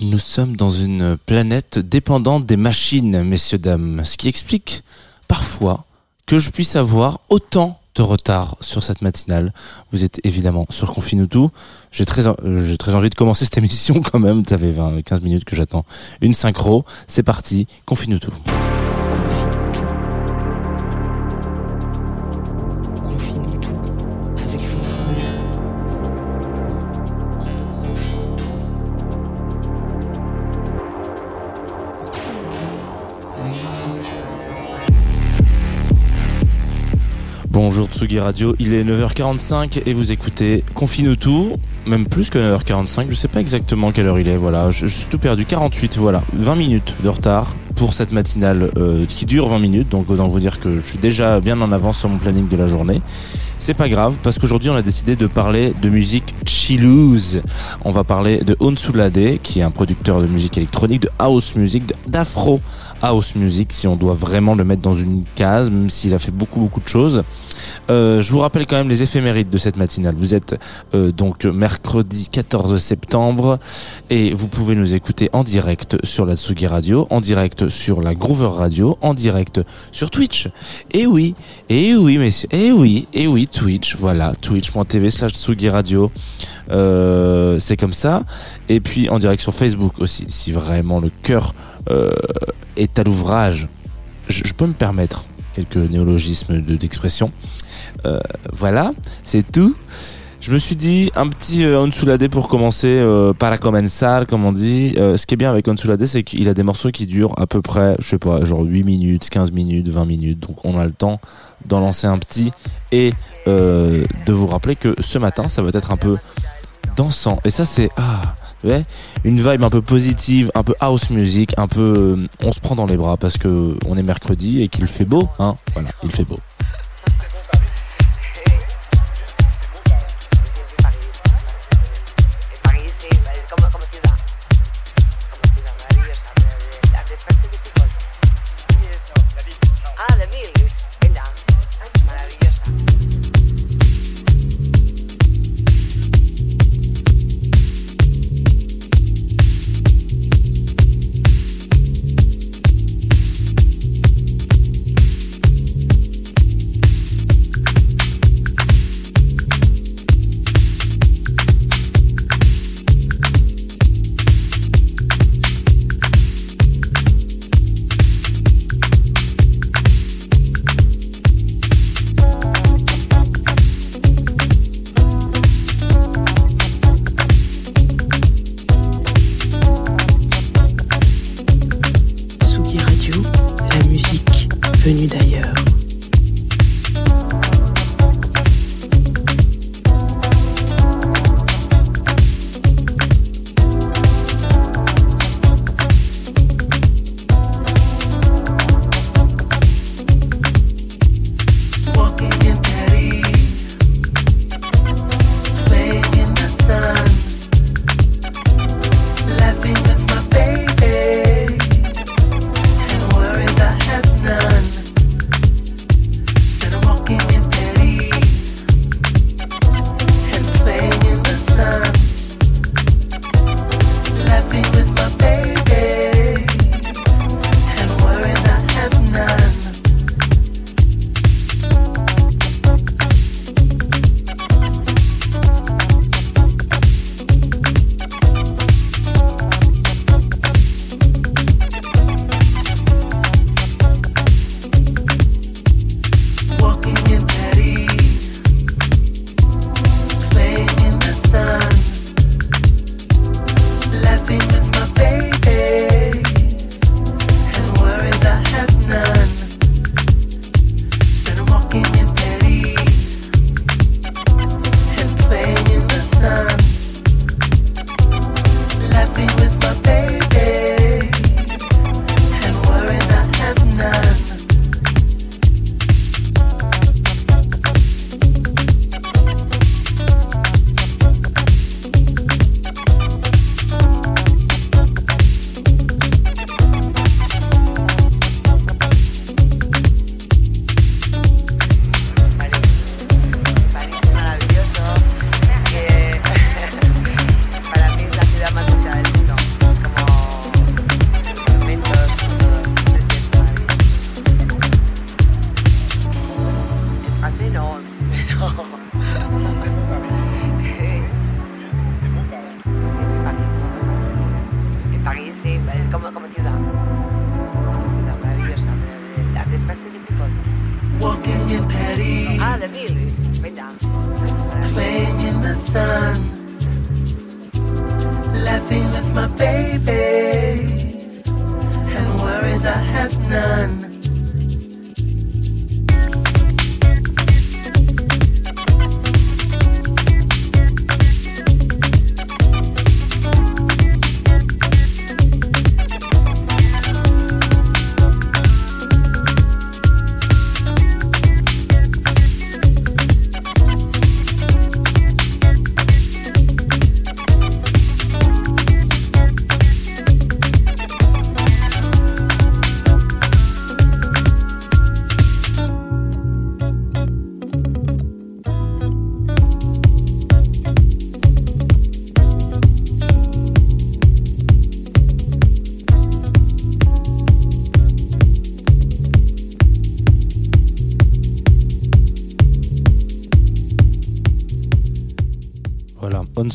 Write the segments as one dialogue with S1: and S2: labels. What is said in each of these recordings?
S1: Nous sommes dans une planète dépendante des machines, messieurs, dames. Ce qui explique parfois que je puisse avoir autant de retard sur cette matinale. Vous êtes évidemment sur Confine euh, j'ai très envie de commencer cette émission quand même. Ça fait 20, 15 minutes que j'attends une synchro. C'est parti. Confine tout. Radio, il est 9h45 et vous écoutez Confine tout, même plus que 9h45, je sais pas exactement quelle heure il est, voilà, je, suis tout perdu, 48, voilà, 20 minutes de retard pour cette matinale euh, qui dure 20 minutes, donc autant vous dire que je suis déjà bien en avance sur mon planning de la journée. C'est pas grave parce qu'aujourd'hui on a décidé de parler de musique chillouse. On va parler de Onsulade qui est un producteur de musique électronique, de house music, d'afro house music si on doit vraiment le mettre dans une case, même s'il a fait beaucoup beaucoup de choses. Euh, je vous rappelle quand même les éphémérides de cette matinale. Vous êtes euh, donc mercredi 14 septembre et vous pouvez nous écouter en direct sur la Tsugi Radio, en direct sur la Groover Radio, en direct sur Twitch. Et oui, et oui messieurs, et oui, et oui Twitch, voilà, twitch.tv slash Tsugi Radio. Euh, c'est comme ça. Et puis en direct sur Facebook aussi, si vraiment le cœur est à l'ouvrage. Je peux me permettre quelques néologismes de- d'expression. Euh, voilà, c'est tout. Je me suis dit un petit euh, Onsulade pour commencer, euh, para comenzar, comme on dit. Euh, ce qui est bien avec Onsulade, c'est qu'il a des morceaux qui durent à peu près, je sais pas, genre 8 minutes, 15 minutes, 20 minutes. Donc on a le temps d'en lancer un petit et euh, de vous rappeler que ce matin, ça va être un peu dansant. Et ça, c'est ah, une vibe un peu positive, un peu house music, un peu euh, on se prend dans les bras parce que on est mercredi et qu'il fait beau, hein. Voilà, il fait beau.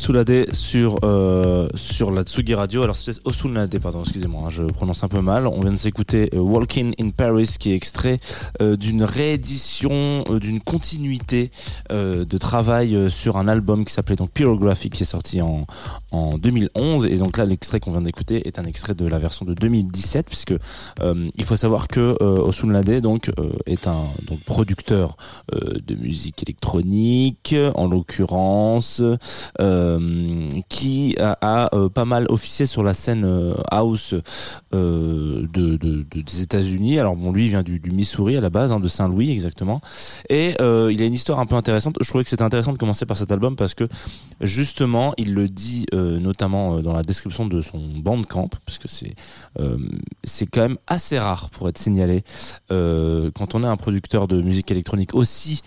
S1: Voilà, Onsulade sur euh, sur la Tsugi Radio. Alors c'est Osunade, pardon, excusez-moi, hein, je prononce un peu mal. On vient de s'écouter euh, Walking in Paris, qui est extrait euh, d'une réédition, euh, d'une continuité de travail sur un album qui s'appelait donc Pyrographic, qui est sorti en en 2011. Et donc là, l'extrait qu'on vient d'écouter est un extrait de la version de 2017, puisque il faut savoir que Osunlade donc est un donc producteur de musique électronique, en l'occurrence euh, qui a, euh, pas mal officié sur la scène euh, house euh, de, de- de- des États-Unis. Alors bon, lui il vient du, Missouri à la base, hein, de Saint-Louis exactement, et euh, il a une histoire un peu intéressante. Je trouvais que c'était intéressant de commencer par cet album parce que justement, il le dit euh, notamment euh, dans la description de son bandcamp, parce que c'est euh, c'est quand même assez rare pour être signalé euh, quand on est un producteur de musique électronique aussi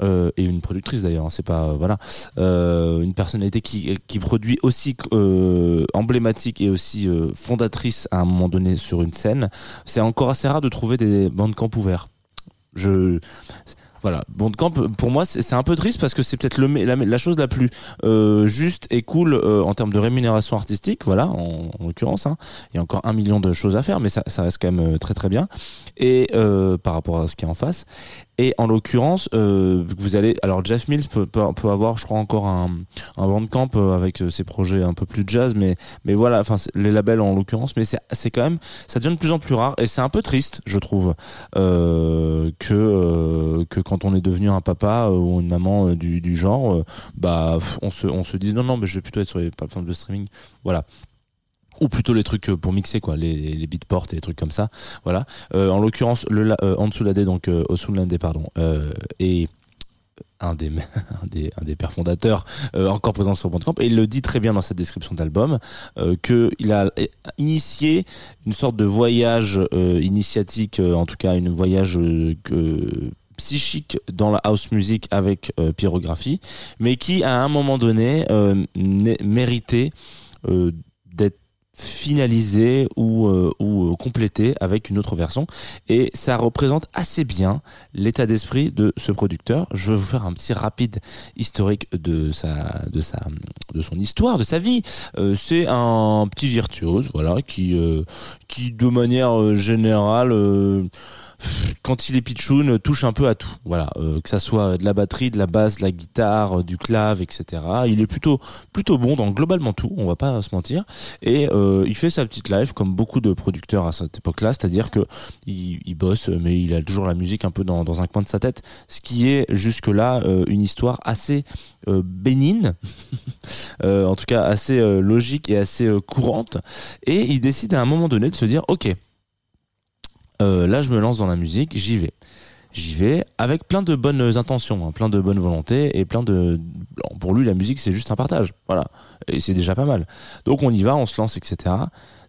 S1: euh, et une productrice d'ailleurs, hein, c'est pas euh, voilà euh, une personnalité qui qui produit aussi emblématique et aussi fondatrice à un moment donné sur une scène. C'est encore assez rare de trouver des bandcamps ouverts. Je voilà, Bandcamp pour moi c'est un peu triste parce que c'est peut-être la, la chose la plus juste et cool en termes de rémunération artistique, voilà en, en l'occurrence. Hein. Il y a encore un million de choses à faire, mais ça, reste quand même très très bien. Et par rapport à ce qui est en face. Et en l'occurrence, euh, vous allez, alors Jeff Mills peut, peut, peut avoir, je crois, encore un, un bandcamp euh, avec euh, ses projets un peu plus jazz, mais mais voilà, enfin les labels en l'occurrence, mais c'est quand même, ça devient de plus en plus rare et c'est un peu triste, je trouve, euh, que euh, que quand on est devenu un papa euh, ou une maman du, du genre, bah on se on se dit non non, mais je vais plutôt être sur les plateformes de streaming, voilà ou plutôt les trucs euh, pour mixer quoi. Les, les beatports et les trucs comme ça. Voilà. Euh, en l'occurrence le la- euh, Ansulade donc euh, Osunlade pardon euh, est un des, un des un des pères fondateurs euh, encore présent sur Bandcamp. Et il le dit très bien dans sa description d'album euh, que il a euh, initié une sorte de voyage euh, initiatique euh, en tout cas une voyage euh, que- psychique dans la house music avec euh, pyrographie mais qui à un moment donné euh, né- méritait finalisé ou, euh, ou euh, complété avec une autre version et ça représente assez bien l'état d'esprit de ce producteur. Je vais vous faire un petit rapide historique de sa de sa de son histoire, de sa vie. Euh, c'est un petit virtuose voilà qui euh, qui de manière euh, générale euh, quand il est pitchoun, touche un peu à tout. Voilà, euh, que ça soit de la batterie, de la basse, de la guitare, euh, du clave, etc. Il est plutôt plutôt bon dans globalement tout. On va pas se mentir. Et euh, il fait sa petite live comme beaucoup de producteurs à cette époque-là, c'est-à-dire que il, il bosse, mais il a toujours la musique un peu dans, dans un coin de sa tête, ce qui est jusque-là euh, une histoire assez euh, bénigne, euh, en tout cas assez euh, logique et assez euh, courante. Et il décide à un moment donné de se dire, ok, euh, là je me lance dans la musique, j'y vais. J'y vais avec plein de bonnes intentions, hein, plein de bonnes volontés et plein de. Pour lui, la musique c'est juste un partage, voilà, et c'est déjà pas mal. Donc on y va, on se lance, etc.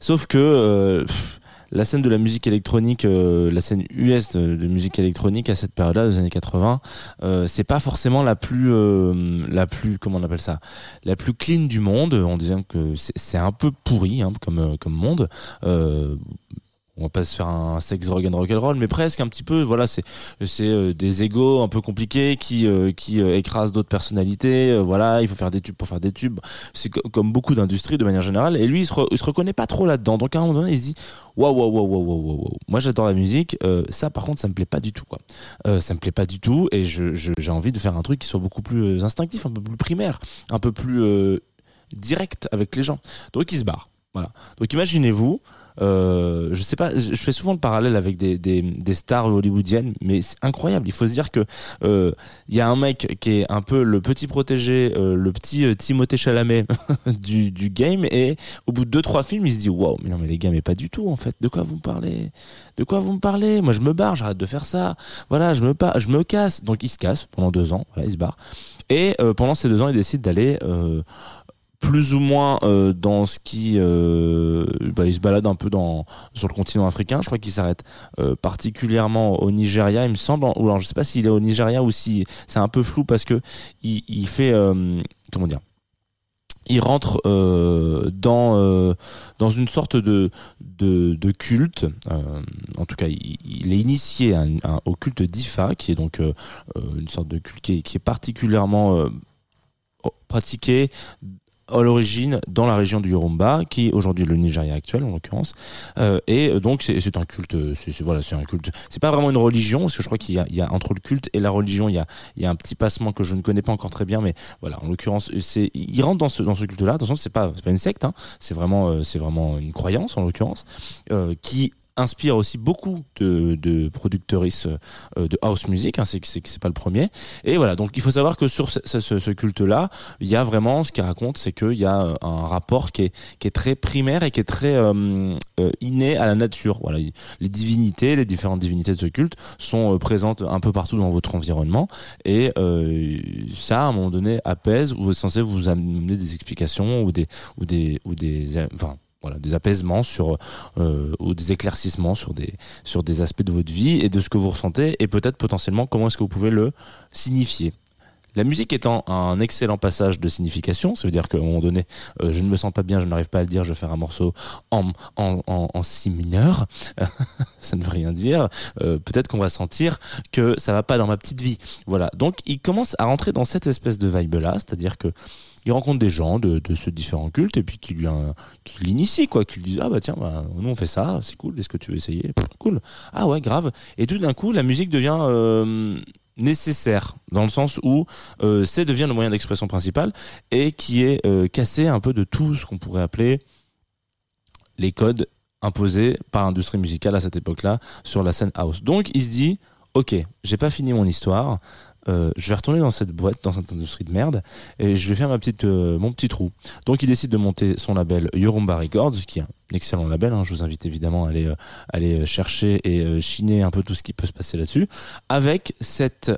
S1: Sauf que euh, la scène de la musique électronique, euh, la scène US de, musique électronique à cette période-là, des années 80, euh, c'est pas forcément la plus, la plus, comment on appelle ça, la plus clean du monde, en disant que c'est un peu pourri hein, comme comme monde. On va pas se faire un sex rock and rock and roll mais presque un petit peu voilà c'est c'est euh, des égos un peu compliqués qui euh, qui euh, écrasent d'autres personnalités voilà il faut faire des tubes pour faire des tubes. C'est co- comme beaucoup d'industries de manière générale et lui il se, re- se reconnaît pas trop là-dedans. Donc à un moment donné il se dit waouh waouh waouh waouh waouh waouh moi j'adore la musique ça par contre ça me plaît pas du tout quoi. Euh, ça me plaît pas du tout et je j'ai envie de faire un truc qui soit beaucoup plus instinctif un peu plus primaire un peu plus direct avec les gens. Donc il se barre. Voilà. Donc imaginez-vous euh, je sais pas, je fais souvent le parallèle avec des, des, des stars hollywoodiennes, mais c'est incroyable. Il faut se dire que euh, il y a un mec qui est un peu le petit protégé, euh, le petit Timothée Chalamet du, du game, et au bout de deux trois films, il se dit waouh, mais non mais les gars, mais pas du tout en fait. De quoi vous me parlez? De quoi vous me parlez? Moi, je me barre, j'arrête de faire ça. Voilà, je me je me casse. Donc il se casse pendant deux ans. Voilà, il se barre. Et pendant ces deux ans, il décide d'aller plus ou moins euh, dans ce qui euh, bah, il se balade un peu dans sur le continent africain. Je crois qu'il s'arrête euh, particulièrement au Nigeria il me semble. Ou alors je sais pas s'il est au Nigeria ou si c'est un peu flou parce que il, il fait euh, comment dire il rentre euh, dans euh, dans une sorte de de, de culte euh, en tout cas il, il est initié au culte d'Ifa qui est donc euh, une sorte de culte qui est, qui est particulièrement euh, pratiqué à l'origine dans la région du Yoruba, qui est aujourd'hui le Nigeria actuel en l'occurrence, euh, et donc c'est un culte, c'est voilà, c'est un culte. C'est pas vraiment une religion, parce que je crois qu'il y y a entre le culte et la religion, il y a, il y a un petit passement que je ne connais pas encore très bien, mais voilà, en l'occurrence, c'est, il rentre dans ce dans ce culte-là. Attention, c'est pas c'est pas une secte, hein, c'est vraiment euh, c'est vraiment une croyance en l'occurrence, euh, qui inspire aussi beaucoup de, de productrices euh, de house music, hein, c'est c'est pas le premier. Et voilà, donc il faut savoir que sur ce, ce- ce- culte-là, il y a vraiment ce qu'il raconte, c'est qu'il y a euh, un rapport qui est, qui est très primaire et qui est très euh, euh, inné à la nature. Voilà, il- les divinités, les différentes divinités de ce culte sont présentes un peu partout dans votre environnement et euh, ça, à un moment donné, apaise ou est censé vous amener des explications ou des ou des ou des enfin voilà des apaisements sur euh, ou des éclaircissements sur des sur des aspects de votre vie et de ce que vous ressentez et peut-être potentiellement comment est-ce que vous pouvez le signifier. La musique étant un excellent passage de signification, ça veut dire qu'à un moment donné, euh, je ne me sens pas bien, je n'arrive pas à le dire, je vais faire un morceau en, en, en, si mineur, ça ne veut rien dire, euh, peut-être qu'on va sentir que ça va pas dans ma petite vie. Voilà, donc il commence à rentrer dans cette espèce de vibe-là, c'est-à-dire que il rencontre des gens de, ce différents cultes et puis qui lui euh, qui l'initient quoi, qui lui disent ah bah tiens bah, nous on fait ça, c'est cool, est-ce que tu veux essayer? Cool, ah ouais grave. Et tout d'un coup la musique devient euh, nécessaire dans le sens où euh, c'est devient le moyen d'expression principal et qui est cassé un peu de tout ce qu'on pourrait appeler les codes imposés par l'industrie musicale à cette époque-là sur la scène house. Donc il se dit ok j'ai pas fini mon histoire. Euh, je vais retourner dans cette boîte, dans cette industrie de merde, et je vais faire ma petite, euh, mon petit trou. Donc, il décide de monter son label Yorumba Records, qui est un excellent label. Hein, je vous invite évidemment à aller, euh, aller chercher et chiner un peu tout ce qui peut se passer là-dessus, avec cette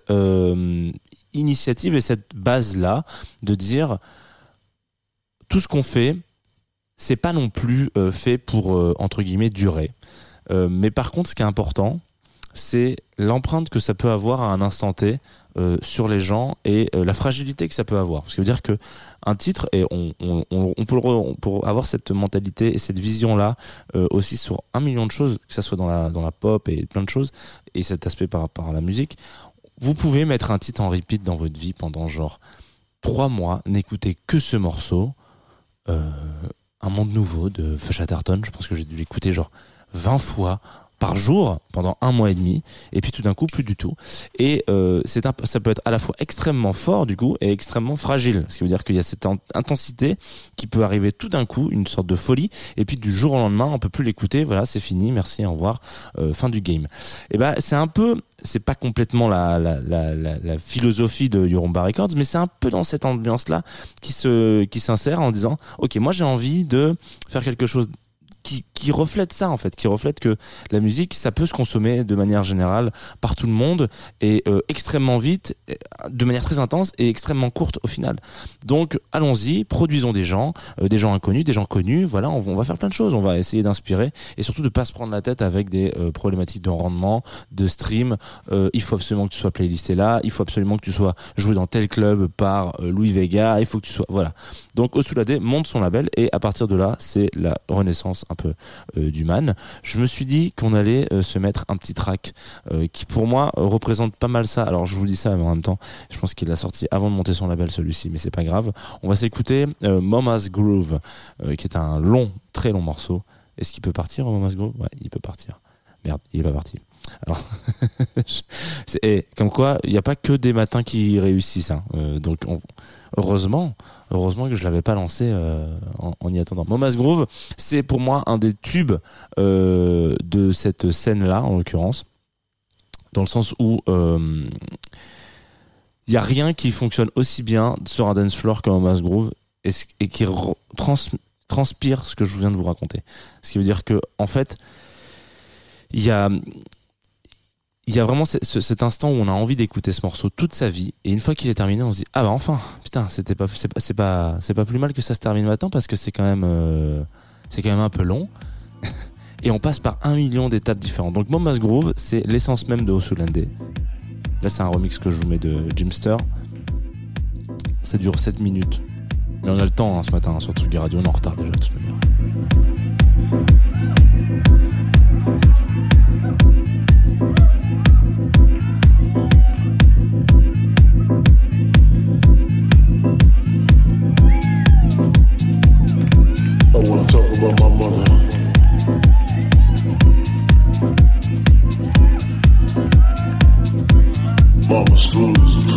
S1: initiative et cette base-là de dire tout ce qu'on fait, c'est pas non plus fait pour entre guillemets durer. Mais par contre, ce qui est important, c'est l'empreinte que ça peut avoir à un instant T euh, sur les gens et euh, la fragilité que ça peut avoir. Ce qui veut dire que un titre et on, on, on, peut peut avoir cette mentalité et cette vision là aussi sur un million de choses, que ça soit dans la dans la pop et plein de choses et cet aspect par rapport à la musique. Vous pouvez mettre un titre en repeat dans votre vie pendant genre trois mois, n'écoutez que ce morceau. Euh, un monde nouveau de Fush Atherton. Je pense que j'ai dû l'écouter genre 20 fois par jour pendant un mois et demi et puis tout d'un coup plus du tout. Et euh, c'est un, ça peut être à la fois extrêmement fort du coup et extrêmement fragile ce qui veut dire qu'il y a cette in- intensité qui peut arriver tout d'un coup une sorte de folie et puis du jour au lendemain on peut plus l'écouter voilà c'est fini merci au revoir euh, fin du game. Et ben c'est un peu c'est pas complètement la, la, la, philosophie de Yorumba Records mais c'est un peu dans cette ambiance là qui se qui s'insère en disant ok moi j'ai envie de faire quelque chose qui, qui reflète ça en fait, qui reflète que la musique ça peut se consommer de manière générale par tout le monde et euh, extrêmement vite, euh, de manière très intense et extrêmement courte au final. Donc allons-y, produisons des gens, euh, des gens inconnus, des gens connus. Voilà, on, va- faire plein de choses, on va essayer d'inspirer et surtout de pas se prendre la tête avec des euh, problématiques de rendement, de stream. Euh, il faut absolument que tu sois playlisté là, il faut absolument que tu sois joué dans tel club par euh, Louis Vega, il faut que tu sois voilà. Donc Osulade monte son label et à partir de là, c'est la renaissance euh, du man. Je me suis dit qu'on allait euh, se mettre un petit track euh, qui pour moi représente pas mal ça. Alors je vous dis ça, mais en même temps, je pense qu'il l'a sorti avant de monter son label celui-ci, mais c'est pas grave. On va s'écouter Mama's Groove, qui est un long, très long morceau. Est-ce qu'il peut partir, Mama's Groove? Ouais, il peut partir. Merde, il est pas parti. Alors, comme quoi, il n'y a pas que des matins qui réussissent. hein. Euh, donc, on- heureusement, heureusement que je l'avais pas lancé euh, en, y attendant. Mama's Groove, c'est pour moi un des tubes euh, de cette scène-là, en l'occurrence, dans le sens où il y a rien qui fonctionne aussi bien sur un dance floor que Mama's Groove et, qui re- trans- transpire ce que je viens de vous raconter. Ce qui veut dire que, en fait, il y a il y a vraiment ce- ce- cet instant où on a envie d'écouter ce morceau toute sa vie et une fois qu'il est terminé on se dit ah bah enfin putain c'était pas c'est pas c'est pas pas plus mal que ça se termine maintenant parce que c'est quand même euh, c'est quand même un peu long. Et on passe par un million d'étapes différentes. Donc Mama's Groove c'est l'essence même de Osulande là c'est un remix que je vous mets de Jimster. Ça dure 7 minutes. Mais on a le temps hein, ce matin sur Tsugi Radio. On est en retard déjà de toute manière
S2: about my mother. Mama screws. I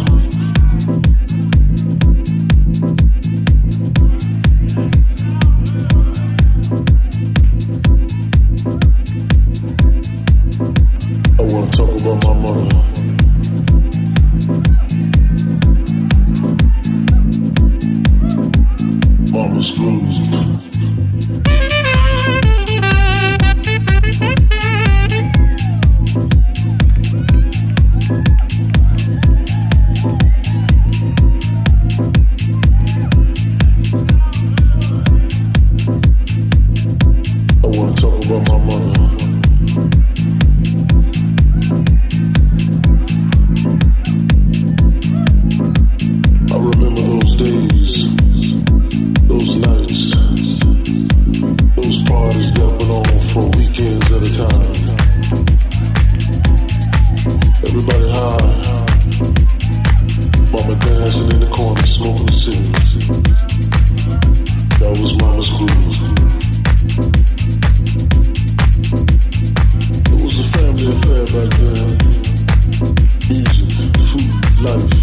S2: lunch.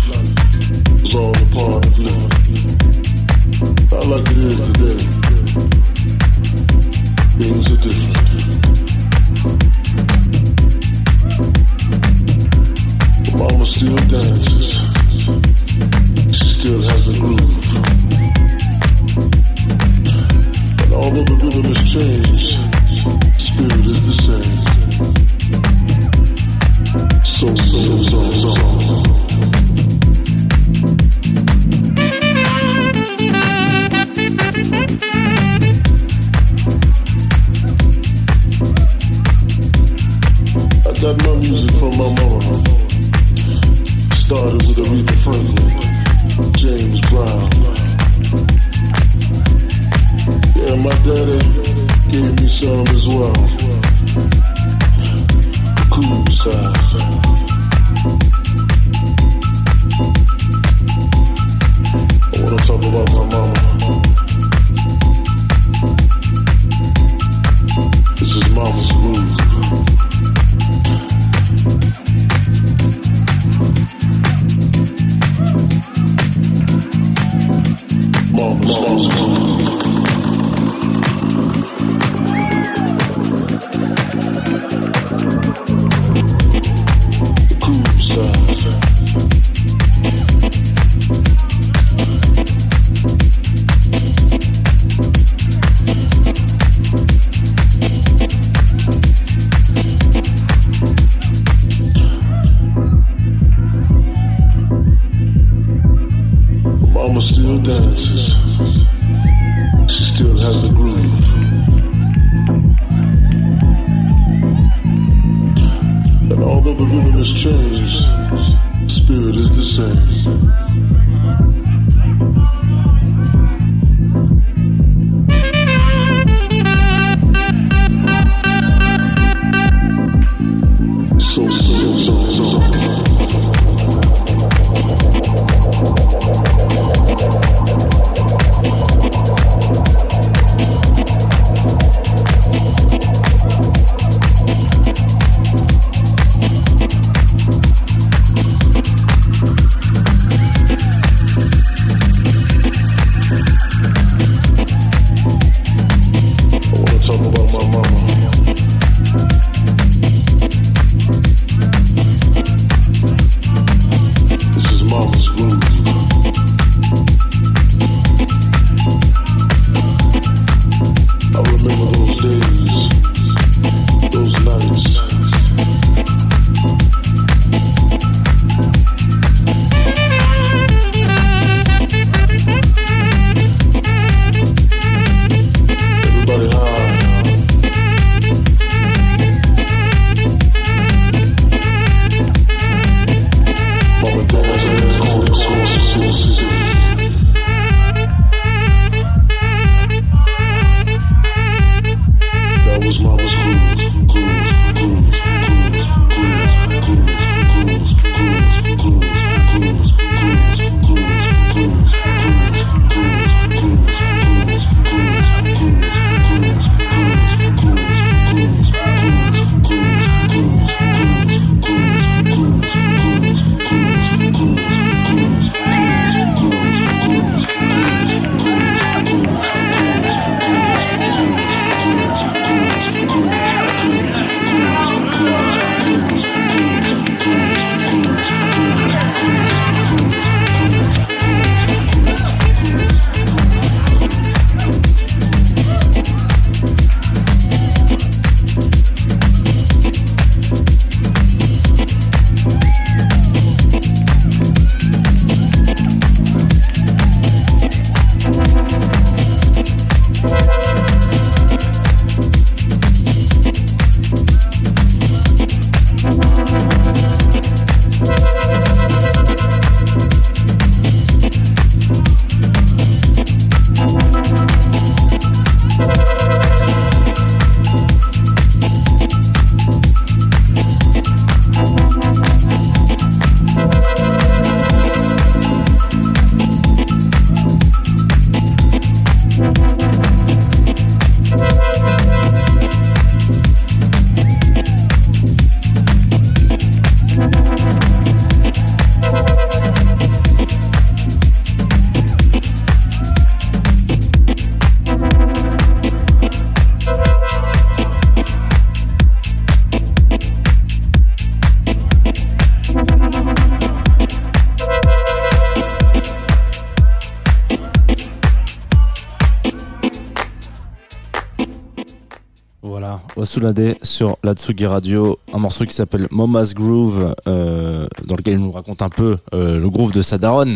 S1: Voilà, Osulade sur la Tsugi Radio, un morceau qui s'appelle Moma's Groove, euh, dans lequel il nous raconte un peu euh, le groove de Sadaron,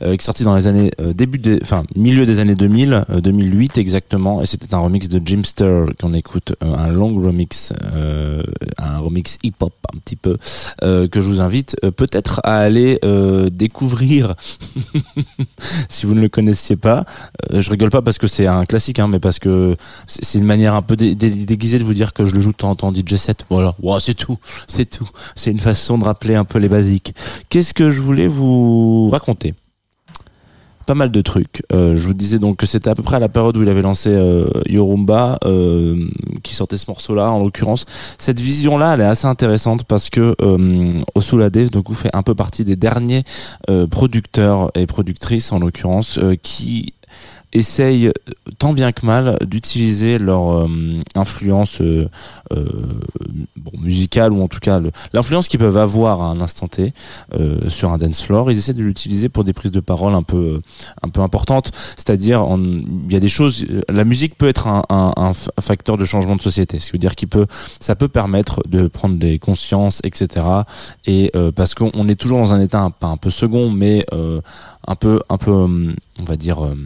S1: euh, qui est sorti dans les années début des, enfin milieu des années 2000, euh, 2008 exactement, et c'était un remix de Jimster qu'on écoute, un long remix, un remix hip-hop un petit peu, que je vous invite peut-être à aller découvrir si vous ne le connaissiez pas. Je rigole pas parce que c'est un classique, hein, mais parce que c'est une manière un peu dé- dé- déguisée de vous dire que je le joue temps en DJ set. Voilà, c'est tout, c'est tout. C'est une façon de rappeler un peu les basiques. Qu'est-ce que je voulais vous raconter? Pas mal de trucs. Euh, je vous disais donc que c'était à peu près à la période où il avait lancé euh, Yorumba, euh, qui sortait ce morceau-là en l'occurrence. Cette vision-là, elle est assez intéressante parce que Osulade donc fait un peu partie des derniers producteurs et productrices en l'occurrence qui essayent tant bien que mal d'utiliser leur euh, influence euh, euh, bon, musicale ou en tout cas l'influence qu'ils peuvent avoir à un instant T euh, sur un dance floor. Ils essaient de l'utiliser pour des prises de parole un peu un peu importantes. C'est-à-dire il y a des choses la musique peut être un, un- un facteur de changement de société. Ce qui veut dire qu'il peut ça peut permettre de prendre des consciences etc et euh, parce qu'on on est toujours dans un état un, pas un peu second mais euh, un peu un peu hum, on va dire hum, euh,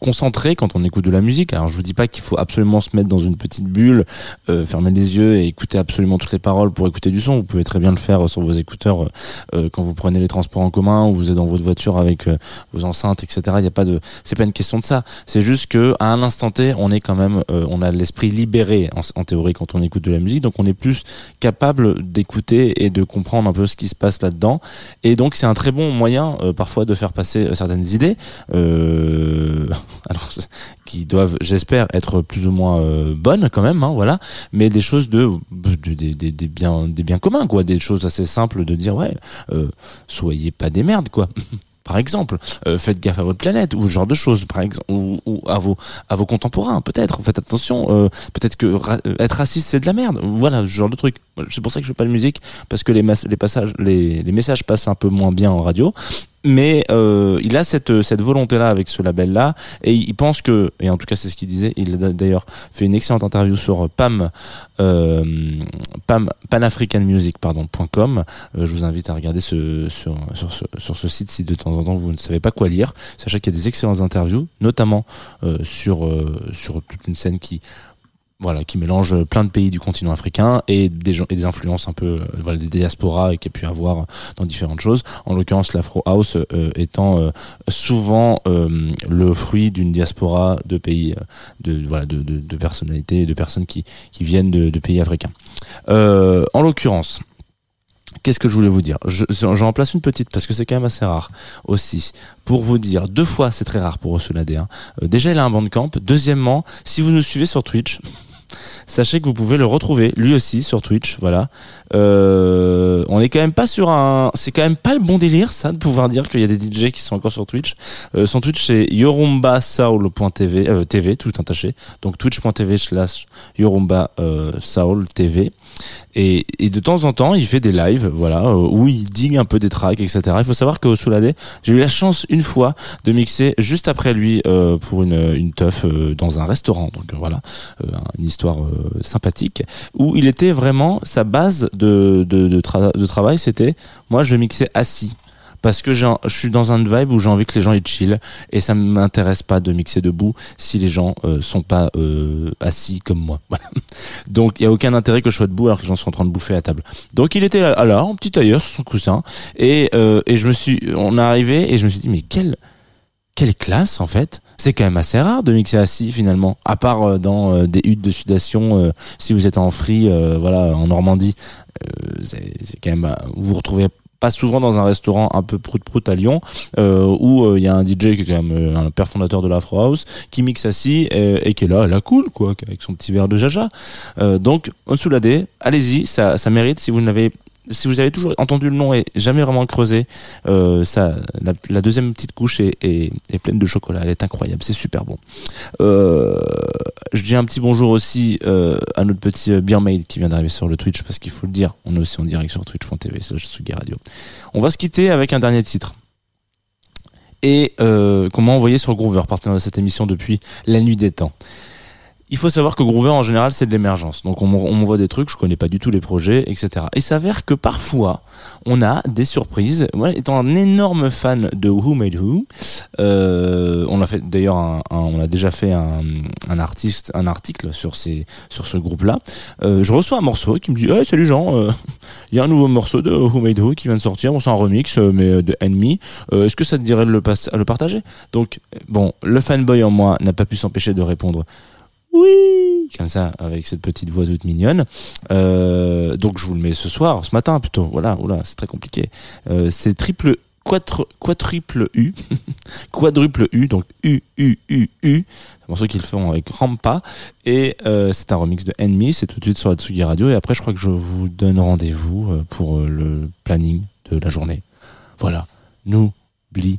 S1: concentré quand on écoute de la musique. Alors je vous dis pas qu'il faut absolument se mettre dans une petite bulle, euh, fermer les yeux et écouter absolument toutes les paroles pour écouter du son. Vous pouvez très bien le faire sur vos écouteurs euh, quand vous prenez les transports en commun ou vous êtes dans votre voiture avec euh, vos enceintes, etc. Il y a pas de, c'est pas une question de ça. C'est juste que à un instant T, on est quand même, euh, on a l'esprit libéré en, théorie quand on écoute de la musique, donc on est plus capable d'écouter et de comprendre un peu ce qui se passe là-dedans. Et donc c'est un très bon moyen euh, parfois de faire passer euh, certaines idées. Euh, qui doivent, j'espère, être plus ou moins euh, bonnes quand même, hein, voilà, mais des choses de, de- des, des, des biens, des communs, quoi, des choses assez simples de dire, ouais, euh, soyez pas des merdes, quoi. Par exemple, euh, faites gaffe à votre planète ou ce genre de choses, par exemple, ou, à vos à vos contemporains, peut-être. Faites attention, peut-être que être raciste c'est de la merde. Voilà, ce genre de truc. C'est pour ça que je fais pas de musique parce que les messages passent un peu moins bien en radio. Mais euh, il a cette cette volonté là avec ce label là et il pense que et en tout cas c'est ce qu'il disait. Il a d'ailleurs fait une excellente interview sur Pam euh, Pam panafricanmusic pardon .com. Euh, je vous invite à regarder ce sur sur ce sur ce site si de temps en temps vous ne savez pas quoi lire. Sachez qu'il y a des excellentes interviews, notamment euh, sur euh, sur toute une scène qui voilà, qui mélange plein de pays du continent africain et des gens et des influences un peu, euh, voilà, des diasporas qu'il y a pu avoir dans différentes choses. En l'occurrence, l'Afro House euh, étant euh, souvent euh, le fruit d'une diaspora de pays, euh, de voilà, de, de, de personnalités, de personnes qui qui viennent de, de pays africains. Euh, en l'occurrence. Qu'est-ce que je voulais vous dire? Je- J'en place une petite parce que c'est quand même assez rare aussi. Pour vous dire, deux fois c'est très rare pour Osulade. Hein. Euh, déjà il a un bandcamp. Deuxièmement, si vous nous suivez sur Twitch, sachez que vous pouvez le retrouver lui aussi sur Twitch. Voilà. Euh, on est quand même pas sur un. C'est quand même pas le bon délire ça de pouvoir dire qu'il y a des DJ qui sont encore sur Twitch. Euh, son Twitch c'est yorumbasoul.tv euh, TV tout attaché. Donc twitch.tv slash yorumba euh, soul TV. Et, de temps en temps, il fait des lives, voilà, euh, où il digue un peu des tracks, etc. Il faut savoir que Soulade, j'ai eu la chance une fois de mixer juste après lui euh, pour une, une teuf euh, dans un restaurant. Donc voilà, une histoire sympathique où il était vraiment sa base de de travail, c'était moi je vais mixer assis. Parce que je suis dans un vibe où j'ai envie que les gens ils chill et ça m'intéresse pas de mixer debout si les gens euh, sont pas euh, assis comme moi. Voilà. Donc il y a aucun intérêt que je sois debout alors que les gens sont en train de bouffer à table. Donc il était là, en petit tailleur sur son coussin et euh, et je me suis on est arrivé et je me suis dit mais quelle quelle classe en fait. C'est quand même assez rare de mixer assis finalement, à part euh, dans euh, des huttes de sudation euh, si vous êtes en free euh, voilà en Normandie, euh, c'est c'est quand même euh, vous vous retrouvez pas souvent dans un restaurant un peu prout-prout à Lyon euh, où euh, il y a un DJ qui est quand même euh, un père fondateur de l'Afro House qui mixe assis et, et qui est là, la cool quoi, avec son petit verre de jaja. Euh, donc Onsoulade, allez-y, ça, ça mérite si vous n'avez si vous avez toujours entendu le nom et jamais vraiment creusé, euh, ça, la, deuxième petite couche est, est, est pleine de chocolat. Elle est incroyable, c'est super bon. Euh, je dis un petit bonjour aussi euh, à notre petit Beer Made qui vient d'arriver sur le Twitch parce qu'il faut le dire, on est aussi en direct sur twitch.tv Radio. On va se quitter avec un dernier titre. Et euh, qu'on m'a envoyé sur Groover, partenaire de cette émission depuis la nuit des temps. Il faut savoir que Groover en général c'est de l'émergence. Donc on on m'envoie des trucs, je connais pas du tout les projets, etc. Et s'avère que parfois on a des surprises. Moi, étant un énorme fan de Who Made Who, euh, on a fait d'ailleurs, un, un- on a déjà fait un, un artiste, un article sur ces, sur ce groupe-là. Euh, je reçois un morceau qui me dit, hey, salut Jean, euh, il y a un nouveau morceau de Who Made Who qui vient de sortir. C'est un remix, euh, mais euh, de Enemy. Euh, Est-ce que ça te dirait de le, le partager? Donc, euh, bon, le fanboy en moi n'a pas pu s'empêcher de répondre oui, comme ça, avec cette petite voix toute mignonne. Euh, donc je vous le mets ce soir, ce matin plutôt. Voilà, oula, c'est très compliqué. Euh, c'est triple, quatre, quadruple U, quadruple U, donc U, U, U, U. C'est un morceau qu'ils font avec Rampa. Et euh, c'est un remix de Enemy, c'est tout de suite sur la Tsugi Radio. Et après, je crois que je vous donne rendez-vous euh, pour euh, le planning de la journée. Voilà, n'oubliez